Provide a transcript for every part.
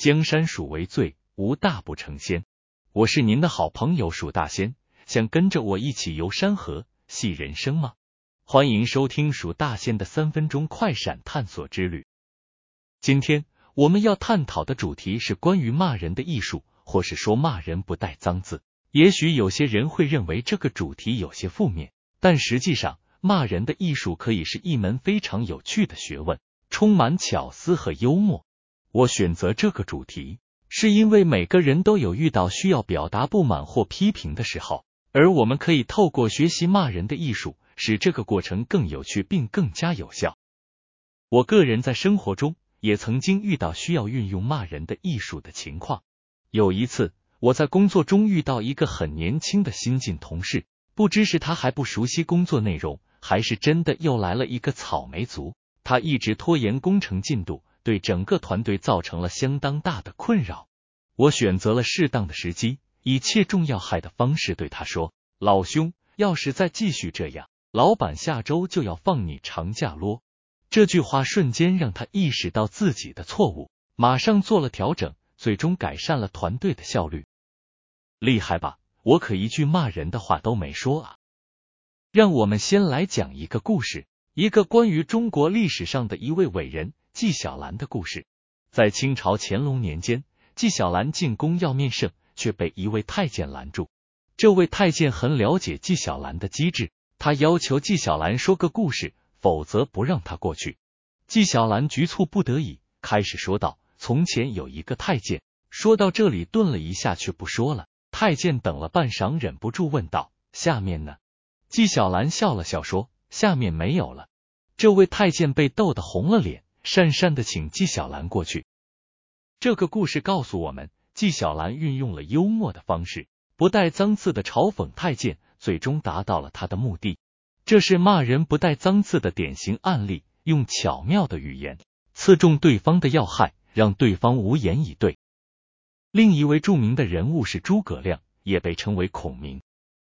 江山属为最，无大不成仙。我是您的好朋友蜀大仙，想跟着我一起游山河、戏人生吗？欢迎收听蜀大仙的三分钟快闪探索之旅。今天我们要探讨的主题是关于骂人的艺术，或是说骂人不带脏字。也许有些人会认为这个主题有些负面，但实际上，骂人的艺术可以是一门非常有趣的学问，充满巧思和幽默。我选择这个主题，是因为每个人都有遇到需要表达不满或批评的时候，而我们可以透过学习骂人的艺术，使这个过程更有趣并更加有效。我个人在生活中也曾经遇到需要运用骂人的艺术的情况。有一次，我在工作中遇到一个很年轻的新进同事，不知是他还不熟悉工作内容，还是真的又来了一个草莓族，他一直拖延工程进度。对整个团队造成了相当大的困扰。我选择了适当的时机，以切中要害的方式对他说：“老兄，要是再继续这样，老板下周就要放你长假咯。”这句话瞬间让他意识到自己的错误，马上做了调整，最终改善了团队的效率。厉害吧？我可一句骂人的话都没说啊！让我们先来讲一个故事，一个关于中国历史上的一位伟人。纪晓岚的故事，在清朝乾隆年间，纪晓岚进宫要面圣，却被一位太监拦住。这位太监很了解纪晓岚的机智，他要求纪晓岚说个故事，否则不让他过去。纪晓岚局促不得已，开始说道：“从前有一个太监。”说到这里，顿了一下，却不说了。太监等了半晌，忍不住问道：“下面呢？”纪晓岚笑了笑说：“下面没有了。”这位太监被逗得红了脸。讪讪的请纪晓岚过去。这个故事告诉我们，纪晓岚运用了幽默的方式，不带脏字的嘲讽太监，最终达到了他的目的。这是骂人不带脏字的典型案例，用巧妙的语言刺中对方的要害，让对方无言以对。另一位著名的人物是诸葛亮，也被称为孔明。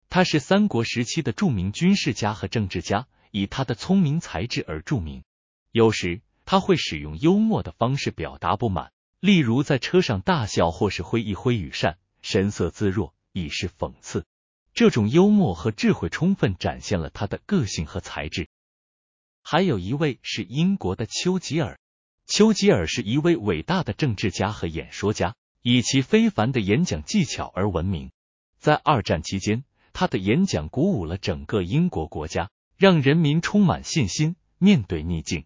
他是三国时期的著名军事家和政治家，以他的聪明才智而著名。有时。他会使用幽默的方式表达不满，例如在车上大笑，或是挥一挥羽扇，神色自若，以示讽刺。这种幽默和智慧充分展现了他的个性和才智。还有一位是英国的丘吉尔，丘吉尔是一位伟大的政治家和演说家，以其非凡的演讲技巧而闻名。在二战期间，他的演讲鼓舞了整个英国国家，让人民充满信心，面对逆境。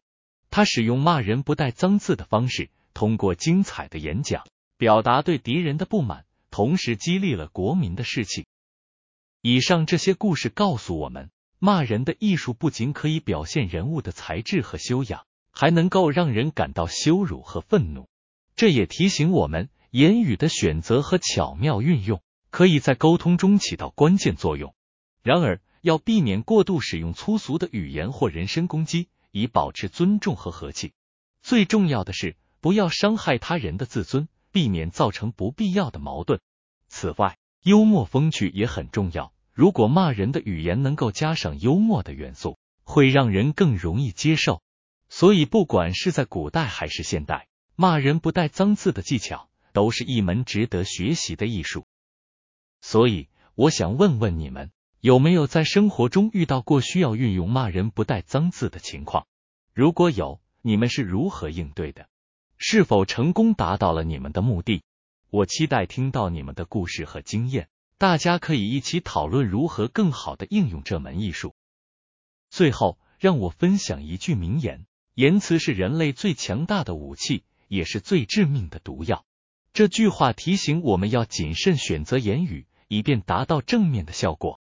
他使用骂人不带脏字的方式，通过精彩的演讲表达对敌人的不满，同时激励了国民的士气。以上这些故事告诉我们，骂人的艺术不仅可以表现人物的才智和修养，还能够让人感到羞辱和愤怒。这也提醒我们，言语的选择和巧妙运用可以在沟通中起到关键作用。然而，要避免过度使用粗俗的语言或人身攻击。以保持尊重和和气。最重要的是，不要伤害他人的自尊，避免造成不必要的矛盾。此外，幽默风趣也很重要。如果骂人的语言能够加上幽默的元素，会让人更容易接受。所以，不管是在古代还是现代，骂人不带脏字的技巧，都是一门值得学习的艺术。所以，我想问问你们。有没有在生活中遇到过需要运用骂人不带脏字的情况？如果有，你们是如何应对的？是否成功达到了你们的目的？我期待听到你们的故事和经验，大家可以一起讨论如何更好的应用这门艺术。最后，让我分享一句名言：言辞是人类最强大的武器，也是最致命的毒药。这句话提醒我们要谨慎选择言语，以便达到正面的效果。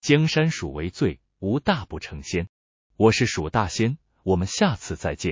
江山属为最，无大不成仙。我是蜀大仙，我们下次再见。